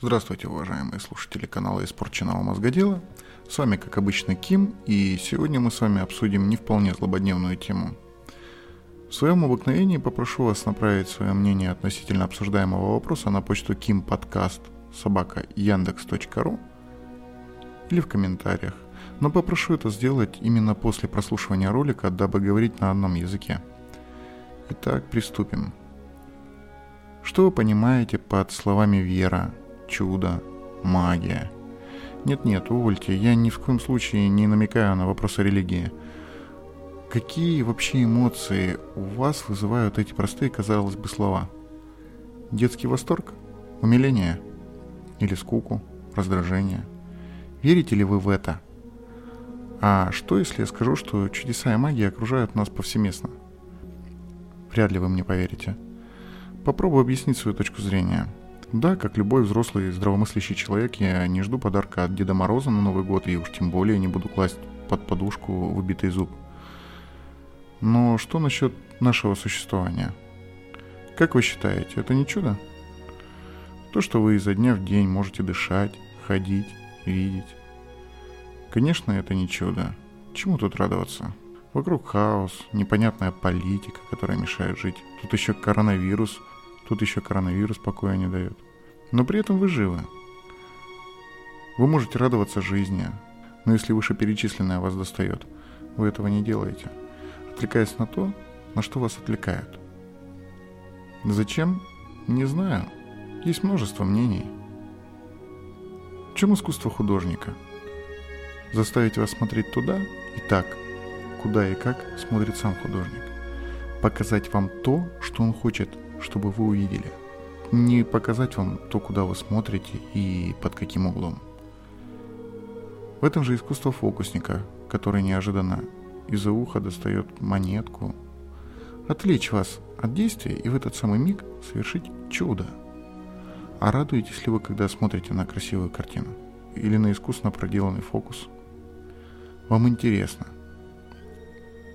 Здравствуйте, уважаемые слушатели канала Испорченного Мозгодела. С вами, как обычно, Ким, и сегодня мы с вами обсудим не вполне злободневную тему. В своем обыкновении попрошу вас направить свое мнение относительно обсуждаемого вопроса на почту kimpodcast собака яндекс.ру или в комментариях, но попрошу это сделать именно после прослушивания ролика, дабы говорить на одном языке. Итак, приступим. Что вы понимаете под словами «вера», чудо, магия. Нет-нет, увольте, я ни в коем случае не намекаю на вопросы религии. Какие вообще эмоции у вас вызывают эти простые, казалось бы, слова? Детский восторг? Умиление? Или скуку? Раздражение? Верите ли вы в это? А что, если я скажу, что чудеса и магия окружают нас повсеместно? Вряд ли вы мне поверите. Попробую объяснить свою точку зрения – да, как любой взрослый здравомыслящий человек, я не жду подарка от Деда Мороза на Новый год и уж тем более не буду класть под подушку выбитый зуб. Но что насчет нашего существования? Как вы считаете, это не чудо? То, что вы изо дня в день можете дышать, ходить, видеть. Конечно, это не чудо. Чему тут радоваться? Вокруг хаос, непонятная политика, которая мешает жить. Тут еще коронавирус – Тут еще коронавирус покоя не дает. Но при этом вы живы. Вы можете радоваться жизни, но если вышеперечисленное вас достает, вы этого не делаете, отвлекаясь на то, на что вас отвлекают. Зачем? Не знаю. Есть множество мнений. В чем искусство художника? Заставить вас смотреть туда и так, куда и как смотрит сам художник. Показать вам то, что он хочет чтобы вы увидели. Не показать вам то, куда вы смотрите и под каким углом. В этом же искусство фокусника, который неожиданно из-за уха достает монетку. Отвлечь вас от действия и в этот самый миг совершить чудо. А радуетесь ли вы, когда смотрите на красивую картину? Или на искусно проделанный фокус? Вам интересно.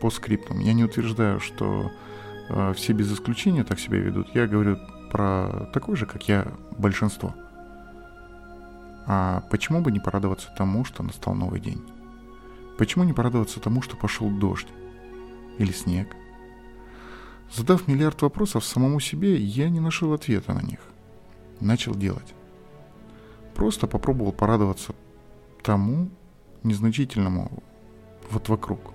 По скриптам. Я не утверждаю, что Э, все без исключения так себя ведут. Я говорю про такое же, как я, большинство. А почему бы не порадоваться тому, что настал новый день? Почему не порадоваться тому, что пошел дождь? Или снег? Задав миллиард вопросов самому себе, я не нашел ответа на них. Начал делать. Просто попробовал порадоваться тому незначительному вот вокруг.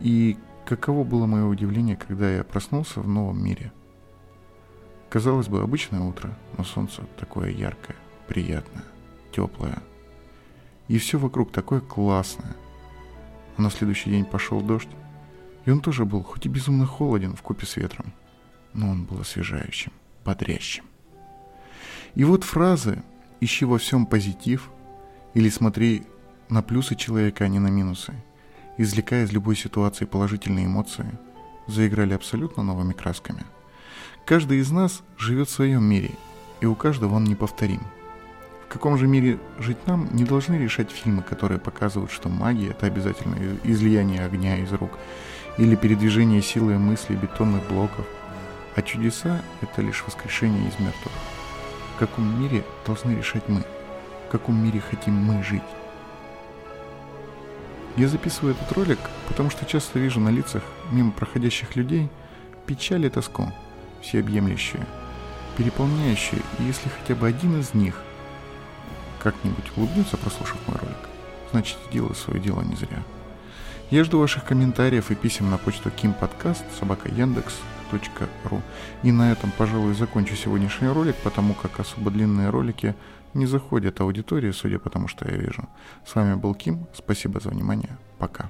И Каково было мое удивление, когда я проснулся в новом мире. Казалось бы, обычное утро, но солнце такое яркое, приятное, теплое. И все вокруг такое классное. А на следующий день пошел дождь, и он тоже был, хоть и безумно холоден в купе с ветром, но он был освежающим, бодрящим. И вот фразы «ищи во всем позитив» или «смотри на плюсы человека, а не на минусы» – извлекая из любой ситуации положительные эмоции, заиграли абсолютно новыми красками. Каждый из нас живет в своем мире, и у каждого он неповторим. В каком же мире жить нам, не должны решать фильмы, которые показывают, что магия – это обязательно излияние огня из рук, или передвижение силы мысли бетонных блоков, а чудеса – это лишь воскрешение из мертвых. В каком мире должны решать мы? В каком мире хотим мы жить? Я записываю этот ролик, потому что часто вижу на лицах мимо проходящих людей печаль и тоску, всеобъемлющие, переполняющие, и если хотя бы один из них как-нибудь улыбнется, прослушав мой ролик, значит, делаю свое дело не зря. Я жду ваших комментариев и писем на почту kimpodcast собака. И на этом, пожалуй, закончу сегодняшний ролик, потому как особо длинные ролики не заходят аудитории, судя по тому, что я вижу. С вами был Ким, спасибо за внимание, пока.